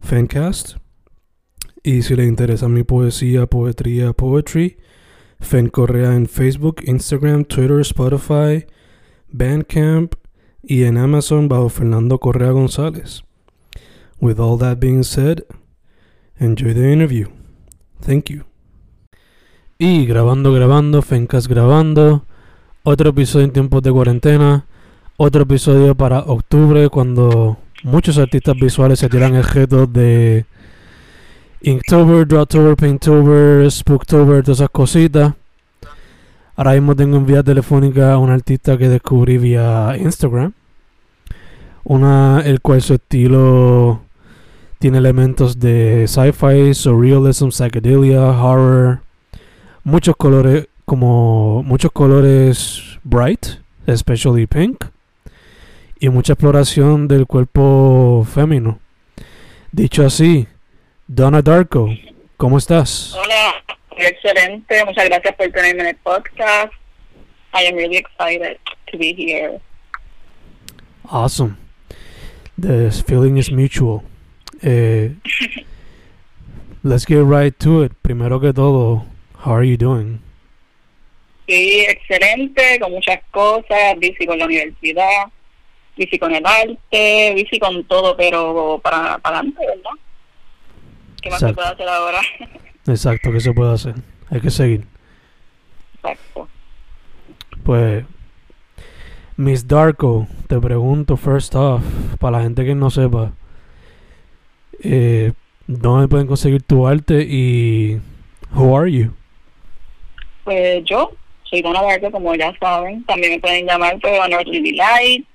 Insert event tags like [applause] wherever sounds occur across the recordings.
Fancast. Y si le interesa mi poesía, poetría, poetry, Fen Correa en Facebook, Instagram, Twitter, Spotify, Bandcamp y en Amazon bajo Fernando Correa González. With all that being said, enjoy the interview. Thank you. Y grabando, grabando, Fencast grabando. Otro episodio en tiempos de cuarentena. Otro episodio para octubre cuando muchos artistas visuales se tiran el reto de Inktober, Drawtober, Painttober, Spooktober, todas esas cositas. Ahora mismo tengo en vía telefónica a un artista que descubrí vía Instagram. Una, el cual su estilo tiene elementos de sci-fi, surrealism, psychedelia, horror, muchos colores, como muchos colores bright, especially pink, y mucha exploración del cuerpo femenino. Dicho así, Donna Darko, ¿cómo estás? Hola, excelente. Muchas gracias por tenerme en el podcast. I am really excited to be here. Awesome. The feeling is mutual. Eh, [laughs] let's get right to it. Primero que todo, how are you doing? Sí, excelente, con muchas cosas, bici con la universidad, bici con el arte, bici con todo, pero para, para adelante, ¿verdad? ¿Qué más se Exacto. puede hacer ahora? [laughs] Exacto, ¿qué se puede hacer? Hay que seguir. Exacto. Pues, Miss Darko, te pregunto, first off, para la gente que no sepa, eh, ¿dónde pueden conseguir tu arte y who are you? Pues yo soy Donna Barco, como ya saben. También me pueden llamar por Delight,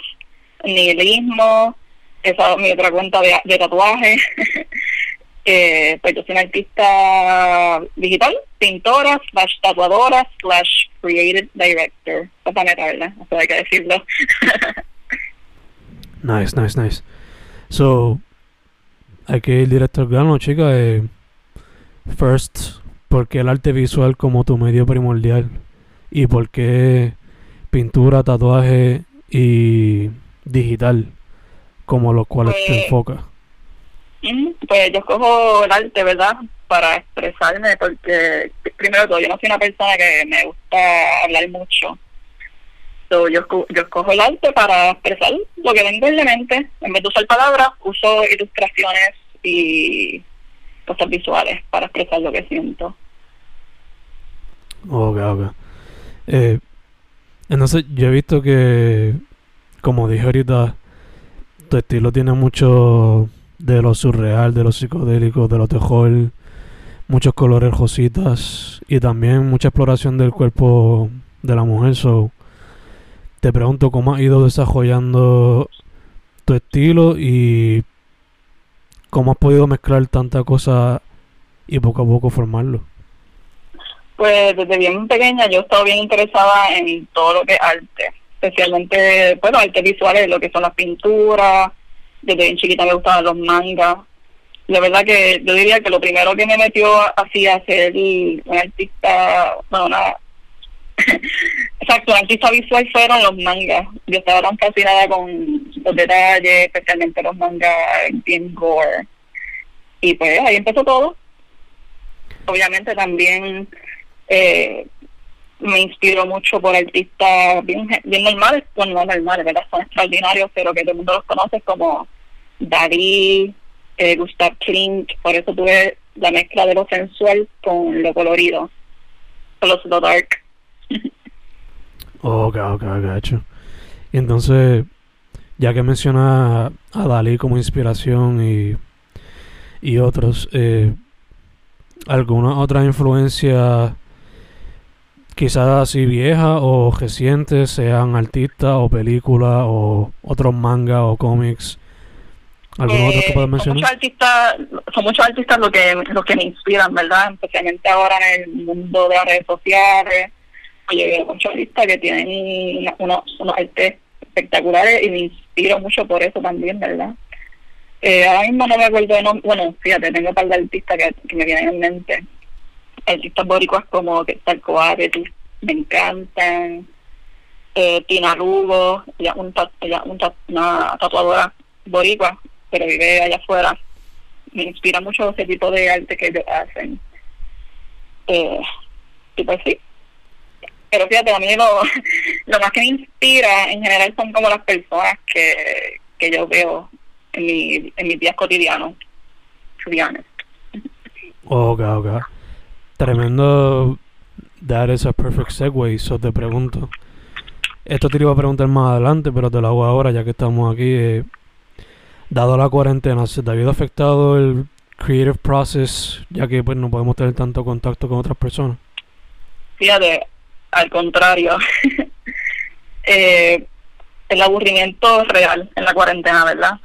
Nihilismo, esa es mi otra cuenta de, de tatuaje. [laughs] eh, pues yo soy una artista digital, pintora, slash tatuadora, slash creative director. Para meterla, eso hay que decirlo. [laughs] Nice, nice, nice. So, hay que ir directo al grano, chica. Eh, first, ¿por qué el arte visual como tu medio primordial? ¿Y por qué pintura, tatuaje y digital como los cuales te Pues, enfocas? Pues yo escojo el arte, ¿verdad? Para expresarme, porque primero de todo, yo no soy una persona que me gusta hablar mucho. So, yo, yo escojo el arte para expresar lo que tengo en la mente. En vez de usar palabras, uso ilustraciones y cosas visuales para expresar lo que siento. Ok, ok. Eh, entonces, yo he visto que, como dije ahorita, tu estilo tiene mucho de lo surreal, de lo psicodélico, de lo terror, muchos colores rositas y también mucha exploración del cuerpo de la mujer. So, te pregunto cómo has ido desarrollando tu estilo y cómo has podido mezclar tanta cosa y poco a poco formarlo. Pues desde bien pequeña yo he estado bien interesada en todo lo que es arte, especialmente, bueno, arte visuales, lo que son las pinturas, desde bien chiquita me gustaban los mangas. La verdad que yo diría que lo primero que me metió así a ser un artista, bueno, una, [laughs] exacto, un artista visual fueron los mangas. Yo estaba tan fascinada con los detalles, especialmente los mangas bien gore. Y pues ahí empezó todo. Obviamente también eh, me inspiro mucho por artistas bien, bien normales, bueno, no normales, ¿verdad? Son extraordinarios, pero que todo el mundo los conoce como Dalí, eh, Gustav Klimt, por eso tuve la mezcla de lo sensual con lo colorido, con los lo dark. [laughs] ok, ok, gacho. Y entonces, ya que menciona a Dalí como inspiración y, y otros, eh, ¿alguna otra influencia quizás así vieja o reciente, sean artistas o películas o otros mangas o cómics? ¿Algunos otros que Eh, puedas son mencionar? muchos artistas, son muchos artistas lo que, lo que me inspiran, ¿verdad? Especialmente ahora en el mundo de las redes sociales. Oye, muchos artistas que tienen unos, unos artes espectaculares y me inspiro mucho por eso también, ¿verdad? Eh, ahora mismo no me acuerdo de nombre, bueno, fíjate, tengo un par de artistas que, que me vienen en mente. Artistas boricuas como que tal Coates, me encantan. Eh, Tina Lugo, ella, un, ella una tatuadora boricua, pero vive allá afuera. Me inspira mucho ese tipo de arte que ellos hacen. Eh, y pues sí. Pero fíjate, a mí lo, [laughs] lo más que me inspira en general son como las personas que, que yo veo en, mi, en mis días cotidianos. Honest. Ok, ok. Tremendo. That is a perfect segue. So te pregunto. Esto te lo iba a preguntar más adelante, pero te lo hago ahora ya que estamos aquí. eh, dado la cuarentena, ¿se te ha habido afectado el creative process ya que pues no podemos tener tanto contacto con otras personas? Fíjate, al contrario. [laughs] eh, el aburrimiento real en la cuarentena, ¿verdad?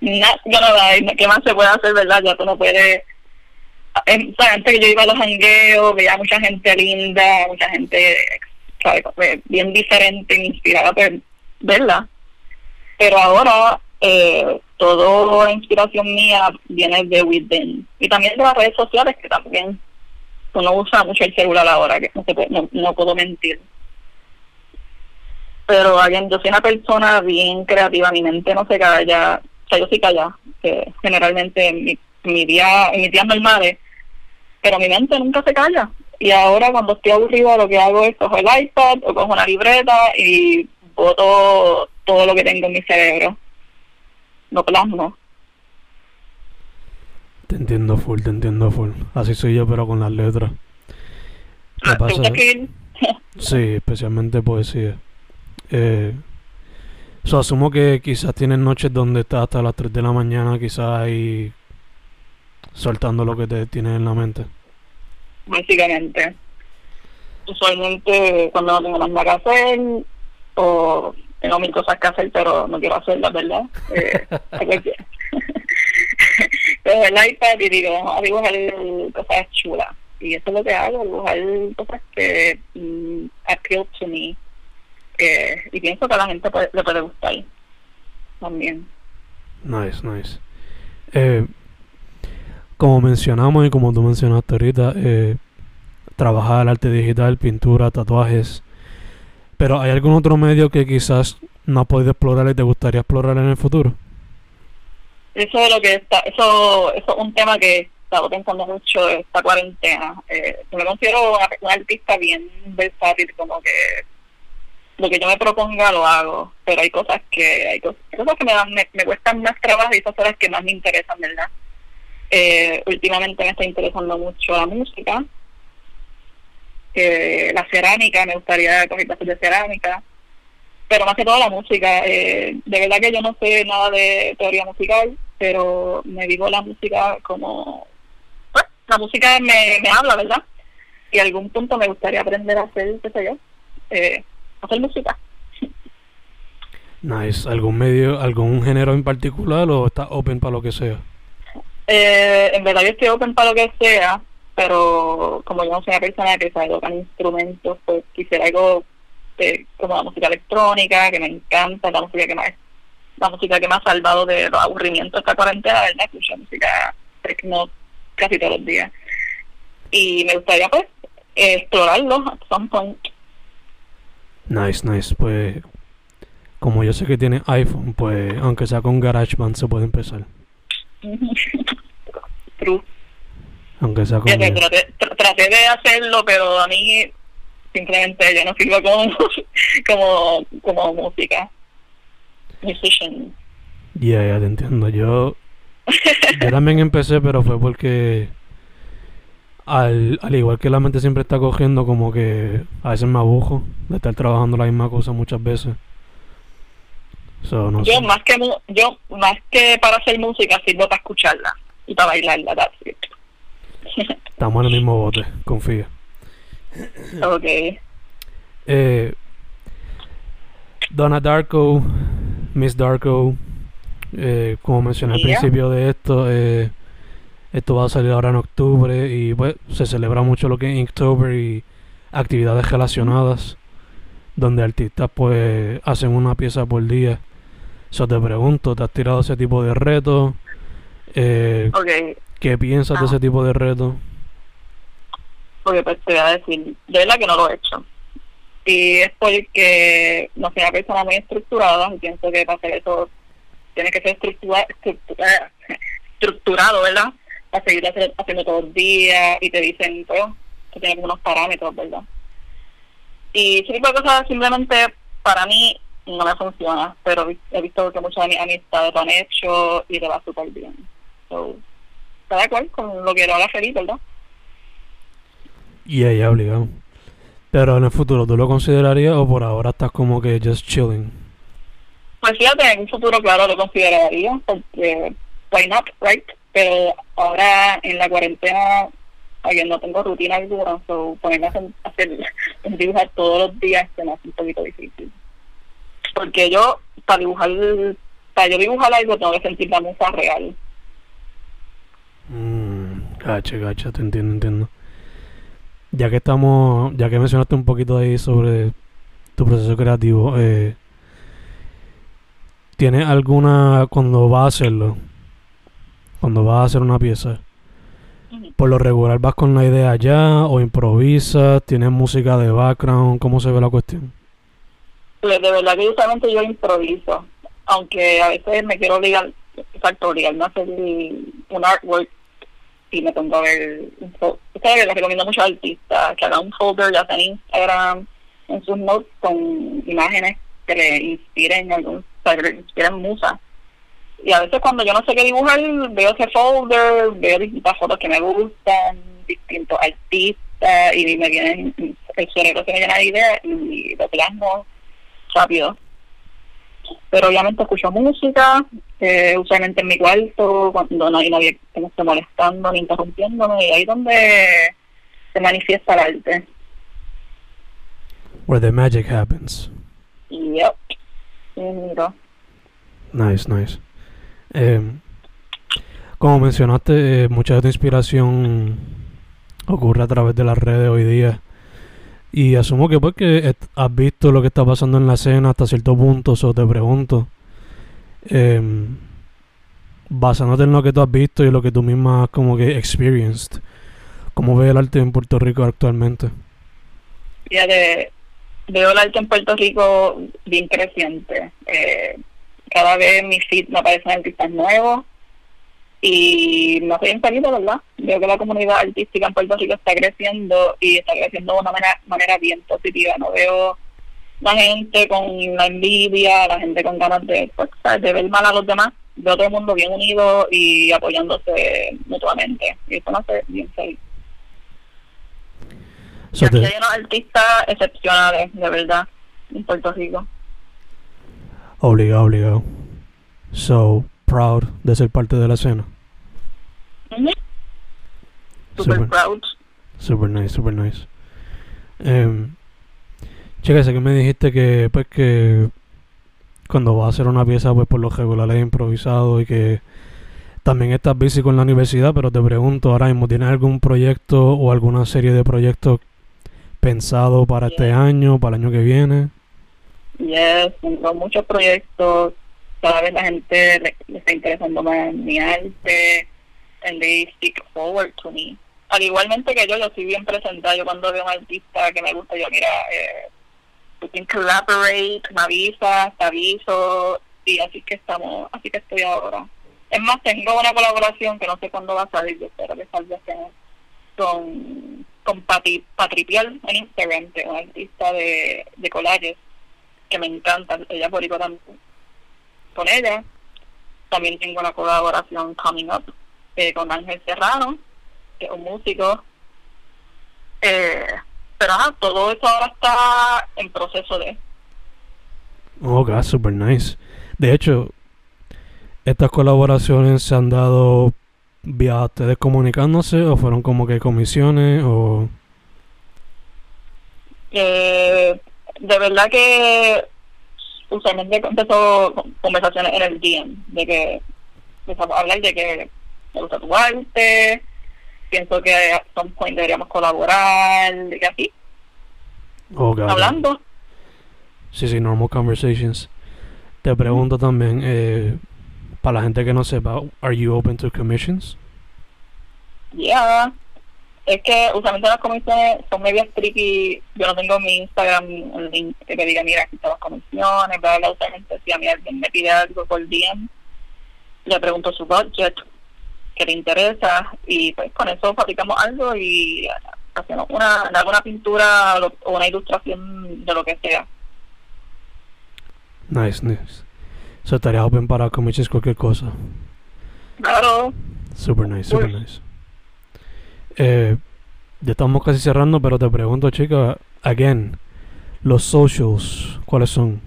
Yo no hay- ¿qué más se puede hacer, verdad? Ya tú no puedes... antes que yo iba a los jangueos, veía mucha gente linda, mucha gente, ¿sabes? Bien diferente, me inspiraba pues, verla. Pero ahora, eh, toda la inspiración mía viene de within. Y también de las redes sociales, que también uno usa mucho el celular ahora, que no, se puede- no, no puedo mentir. Pero alguien, yo soy una persona bien creativa, mi mente no se calla, o sea, yo sí calla, que generalmente en mi, mi día, mis días normales, pero mi mente nunca se calla. Y ahora cuando estoy aburrido lo que hago es cojo el iPad o cojo una libreta y boto todo lo que tengo en mi cerebro. Lo plasmo. Te entiendo full, te entiendo full. Así soy yo, pero con las letras. Me ¿Te pasa-? [laughs] Sí, especialmente poesía. Eh, asumo que quizás tienes noches donde estás hasta las 3 de la mañana, quizás ahí soltando lo que te tienes en la mente. básicamente. Usualmente cuando no tengo más nada que hacer o tengo mil cosas que hacer pero no quiero hacerlas, ¿verdad? Eh, [laughs] [laughs] el- iPad y digo, vamos a dibujar cosas chulas. Y eso es lo que hago, dibujar cosas que mm, appeal to me. Eh, y pienso que a la gente puede- le puede gustar también. Nice, nice. Eh, como mencionamos y como tú mencionaste ahorita, eh, trabajar arte digital, pintura, tatuajes. Pero ¿hay algún otro medio que quizás no has podido explorar y te gustaría explorar en el futuro? Eso es lo que está, eso, eso es un tema que he estado pensando mucho esta cuarentena. Eh, yo me considero una artista bien versátil, como que lo que yo me proponga lo hago, pero hay cosas que hay cosas, que me, dan, me cuestan más trabajo y esas son las que más me interesan, ¿verdad? Eh, últimamente me está interesando mucho la música, la cerámica, me gustaría coger clases de cerámica, pero más que todo la música. Eh, de verdad que yo no sé nada de teoría musical, pero me digo la música como... pues, la música me, me habla, ¿verdad? Y algún punto me gustaría aprender a hacer, qué sé yo, eh, hacer música. Nice. ¿Algún medio, algún género en particular o estás open para lo que sea? Eh, en verdad yo estoy open para lo que sea, pero como yo no soy una persona que sabe tocar instrumentos, pues quisiera algo eh, como la música electrónica, que me encanta, la música que más la música que me ha salvado de los aburrimientos de esta cuarentena, ¿verdad? Escucho música techno casi todos los días. Y me gustaría pues explorarlo at some point. Nice, nice. Pues como yo sé que tiene iPhone, pues aunque sea con GarageBand se puede empezar. [laughs] True. Aunque sea con... Traté, tr- traté de hacerlo, pero a mí simplemente yo no sirvo como, [laughs] como, como música. Musician. Ya, ya te entiendo. Yo, yo también empecé, pero fue porque al, al igual que la mente siempre está cogiendo, como que a veces me abujo de estar trabajando la misma cosa muchas veces. So, no Yo sé. más que yo más que para hacer música sirvo para escucharla y para bailarla, that's it. Estamos en el mismo bote, confía. okay. Eh, Donna Darko, Miss Darko, eh, como mencioné al principio de esto, eh, esto va a salir ahora en octubre y pues se celebra mucho lo que es Inktober y actividades relacionadas donde artistas pues hacen una pieza por día. Eso te pregunto, ¿te has tirado ese tipo de retos? Eh, Okay. ¿Qué piensas de Ah. ese tipo de retos? porque pues te voy a decir, de verdad que no lo he hecho. Y es porque no soy una persona muy estructurada y pienso que para hacer eso tiene que ser estructura, estructura- [laughs] estructurado, ¿verdad? Para seguir hacer- haciendo todos los días y te dicen, pues, que tiene unos parámetros, ¿verdad? Y ese tipo de cosas simplemente para mí no me funciona, pero he visto que muchas de mis amistades lo han hecho y le va súper bien. So, cada cual con lo que lo haga feliz, ¿verdad? Y ella obligado. Pero en el futuro, ¿tú lo considerarías o por ahora estás como que just chilling? Pues fíjate, en un futuro, claro, lo consideraría, porque why not, right? Pero ahora en la cuarentena, oye, no tengo rutina alguna, so ponerme a hacer, [laughs] hacer dibujar todos los días se me hace un poquito difícil. Porque yo, para dibujar, para yo dibujar algo, tengo que sentir la musa real. Mm, gacha, gacha, te entiendo, entiendo. Ya que estamos, ya que mencionaste un poquito ahí sobre tu proceso creativo, eh, ¿tienes alguna, cuando vas a hacerlo, cuando vas a hacer una pieza, por lo regular vas con la idea ya o improvisas, tienes música de background, ¿cómo se ve la cuestión? Pues de verdad que usualmente yo improviso, aunque a veces me quiero obligar, exacto, obligarme a hacer un artwork y me pongo a ver, ustedes les recomiendo mucho a artistas que hagan un folder ya sea en Instagram, en sus notes con imágenes que le inspiren algún, que le inspiren musa. Y a veces cuando yo no sé qué dibujar, veo ese folder, veo distintas fotos que me gustan, distintos artistas, y me vienen, el cerebro se me llena de ideas y lo plasmo rápido. Pero obviamente escucho música, eh, usualmente en mi cuarto, cuando no hay nadie que me esté molestando ni interrumpiéndome, y ahí es donde se manifiesta el arte. Where the magic happens. Yep. Sí, miro. Nice, nice. Eh, como mencionaste, eh, mucha de tu inspiración ocurre a través de las redes hoy día. Y asumo que porque has visto lo que está pasando en la escena hasta cierto punto, o te pregunto, eh, basándote en lo que tú has visto y lo que tú misma has como que experienced, ¿cómo ves el arte en Puerto Rico actualmente? Veo el arte en Puerto Rico bien creciente. Eh, cada vez mi feed me aparecen artistas nuevos y hace bien feliz, de verdad. Veo que la comunidad artística en Puerto Rico está creciendo y está creciendo de una manera, manera bien positiva. No veo la gente con la envidia, la gente con ganas de, pues, de ver mal a los demás. Veo todo el mundo bien unido y apoyándose mutuamente. Y eso me hace bien feliz. So hay unos artistas excepcionales, de verdad, en Puerto Rico. obligado, obligado. So, proud de ser parte de la escena. Super Super. proud. Super nice, super nice. Chica, sé que me dijiste que pues que cuando vas a hacer una pieza pues por lo regular es improvisado y que también estás busy con la universidad, pero te pregunto ahora mismo, ¿tienes algún proyecto o alguna serie de proyectos pensado para este Yeah. año, para el año que viene? Yes, tengo muchos proyectos. Cada vez la gente le, le está interesando más en mi arte. And they speak forward to me. Al igualmente que yo, yo estoy bien presentada. Yo cuando veo a un artista que me gusta, yo mira, eh, we can collaborate, me avisa, te aviso. Y así que estamos, así que estoy ahora. Es más, tengo una colaboración que no sé cuándo va a salir. Yo espero que salga este con, con Pati, Patripial en Instagram, que es una artista de, de collages que me encanta, ella por también con ella también tengo una colaboración coming up eh, con Ángel Serrano, que es un músico. Eh, pero ajá, todo eso ahora está en proceso de. Oh, God, super nice. De hecho, estas colaboraciones se han dado vía ustedes comunicándose o fueron como que comisiones o Eh, de verdad que usualmente empezó con conversaciones en el DM, de que empezamos a hablar de que me gusta tu arte, pienso que a some point deberíamos colaborar, que así, oh, hablando. Sí, sí, normal conversations. Te pregunto también, eh, para la gente que no sepa, are you open to commissions? Yeah. Es que usualmente las comisiones son medias tricky. Yo no tengo en mi Instagram un link que me diga, mira, aquí están las comisiones, bla, bla. Usualmente si a mí alguien me pide algo por DM, le pregunto su budget, que le interesa, y pues con eso fabricamos algo y hacemos una, alguna pintura o una ilustración de lo que sea. Nice, nice. So estaría open para commissions cualquier cosa. Claro. Super nice, super Uy. nice. Eh, ya estamos casi cerrando, pero te pregunto, chica, again, los socials, ¿cuáles son?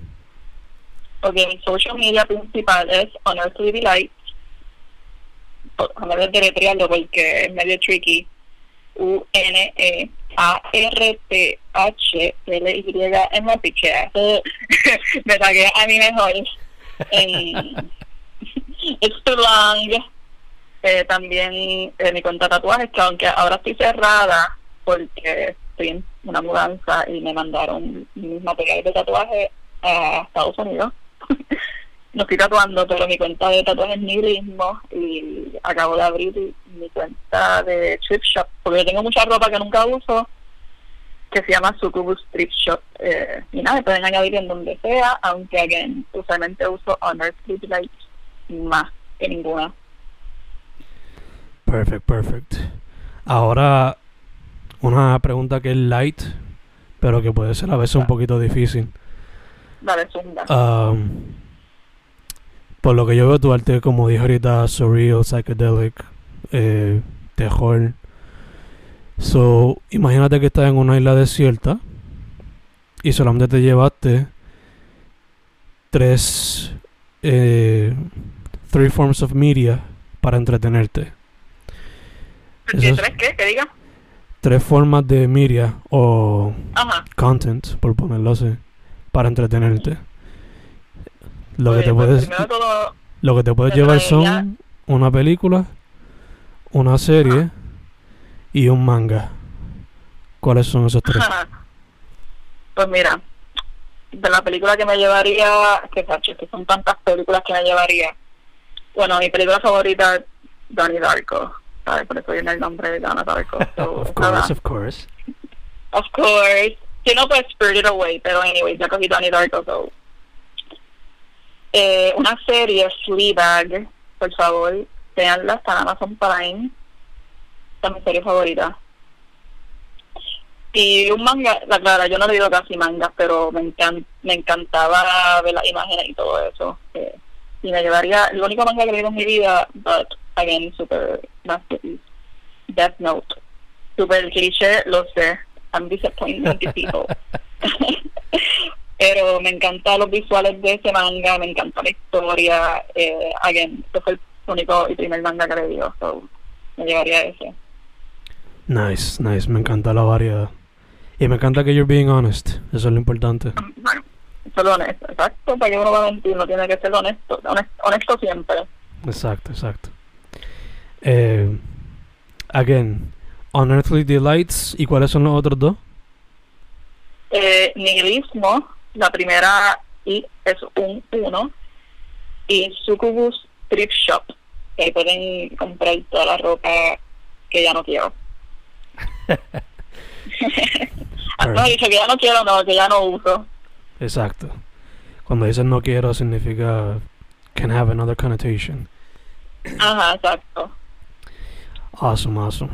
Ok, mi social media principal es Unearthly Delight. Déjame deletrearlo porque es medio tricky. U-N-E-A-R-T-H-L-Y en la pichea. So, [laughs] Me saqué a mi mejor. En- [laughs] It's too long. Eh, también eh, mi cuenta tatuajes, que aunque ahora estoy cerrada porque estoy en una mudanza y me mandaron mis materiales de tatuaje a Estados Unidos. No estoy tatuando, pero mi cuenta de tatuajes es nihilismo y acabo de abrir mi cuenta de thrift shop, porque yo tengo mucha ropa que nunca uso, que se llama Sucubus Thrift Shop. Eh, y nada, me pueden añadir en donde sea, aunque again, usualmente uso Unearthly Delight más que ninguna. Perfect, perfect. Ahora, una pregunta que es light, pero que puede ser a veces un poquito difícil. Dale, zumba. Um, por lo que yo veo tu arte, como dije ahorita, surreal, psychedelic, eh, terror. So, imagínate que estás en una isla desierta y solamente te llevaste tres, eh, three forms of media para entretenerte. ¿Qué tres qué? ¿Que diga? Tres formas de media o Ajá. content, por ponerlo así, para entretenerte. Lo que te pues, puedes todo, Lo que te puedes llevar traería- son una película, una serie y un manga. ¿Cuáles son esos tres? [laughs] Pues mira, de la película que me llevaría, que que son tantas películas que me llevaría. Bueno, mi película favorita es Donnie Darko, ¿sabes? Por eso viene el nombre de Donnie Darko. [laughs] So, of nada. course, of course. Of course. Si no, pues Spirited Away, pero anyway, ya cogí Donnie Darko, so. Eh, una serie, Fleabag, por favor, veanla, está en Amazon Prime. Es mi serie favorita. Y un manga, la clara, yo no he leído casi mangas, pero me, encan- me encantaba ver las imágenes y todo eso. Eh, y me llevaría, el único manga que he leído en mi vida, but again, super Death Note. Super cliché, lo sé. I'm disappointing to people. [laughs] Pero me encantan los visuales de ese manga, me encanta la historia. Eh, again, este fue el único y primer manga que le dio, so me llevaría ese. Nice, nice. Me encanta la variedad. Y me encanta que you're being honest. Eso es lo importante. Bueno, ser honesto, exacto, para que uno va a mentir, no tiene que ser honesto, honesto, honesto siempre. Exacto, exacto. Eh, again, Unearthly Delights. ¿Y cuáles son los otros dos? Eh, nihilismo, la primera I es un 1 y Sucubus Thrift Shop, que ahí pueden comprar toda la ropa que ya no quiero. [laughs] Ah, no, dice que ya no quiero, no, que ya no uso. Exacto. Cuando dices no quiero significa can have another connotation. Ajá, exacto. Awesome, awesome.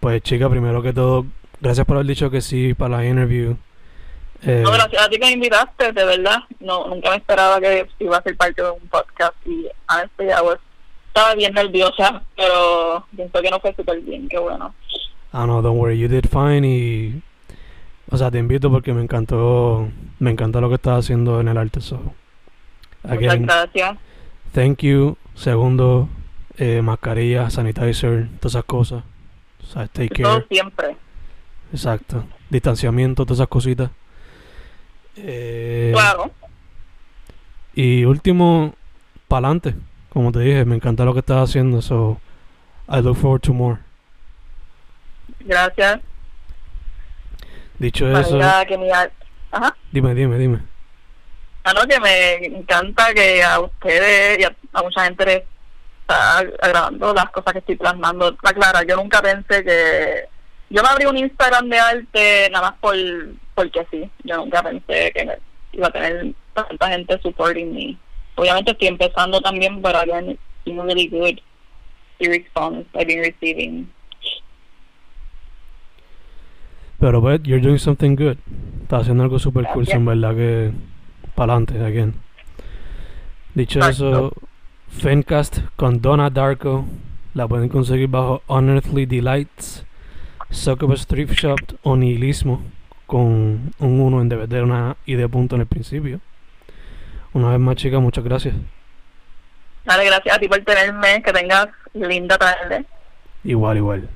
Pues chica, primero que todo, gracias por haber dicho que sí para la interview. Eh, No, gracias a ti que me invitaste, de verdad. No, nunca me esperaba que iba a ser parte de un podcast y honestly, I was- estaba bien nerviosa, pero pienso que no fue súper bien, qué bueno. ah, no, don't worry, you did fine y... O sea, te invito porque me encantó, me encantó lo que estás haciendo en el arte. So, Muchas again, gracias. thank you. Segundo, eh, mascarilla, sanitizer, todas esas cosas. O sea, take Todo care. siempre. Exacto. Distanciamiento, todas esas cositas. Eh, Claro. Y último, pa'lante. Como te dije, me encanta lo que estás haciendo. So, I look forward to more. Gracias. Dicho La eso, que mi. Ajá. dime, dime, dime. Ah, no, que me encanta que a ustedes y a, a mucha gente les está agradando las cosas que estoy plasmando. Está clara, yo nunca pensé que... Yo me abrí un Instagram de arte nada más por porque sí. Yo nunca pensé que iba a tener tanta gente supporting me. Obviamente estoy empezando también, pero again, it's been really good the response I've been receiving. Pero, but you're doing something good. Estás haciendo algo super cool, en verdad que pa'lante, again. Dicho eso, Fencast con Donna Darko. La pueden conseguir bajo Unearthly Delights, Succubus Thrift Shop o Nihilismo con un 1 en vez de una I de punto en el principio. Una vez más, chicas, muchas gracias. Dale, gracias a ti por tenerme, que tengas linda tarde. Igual, igual.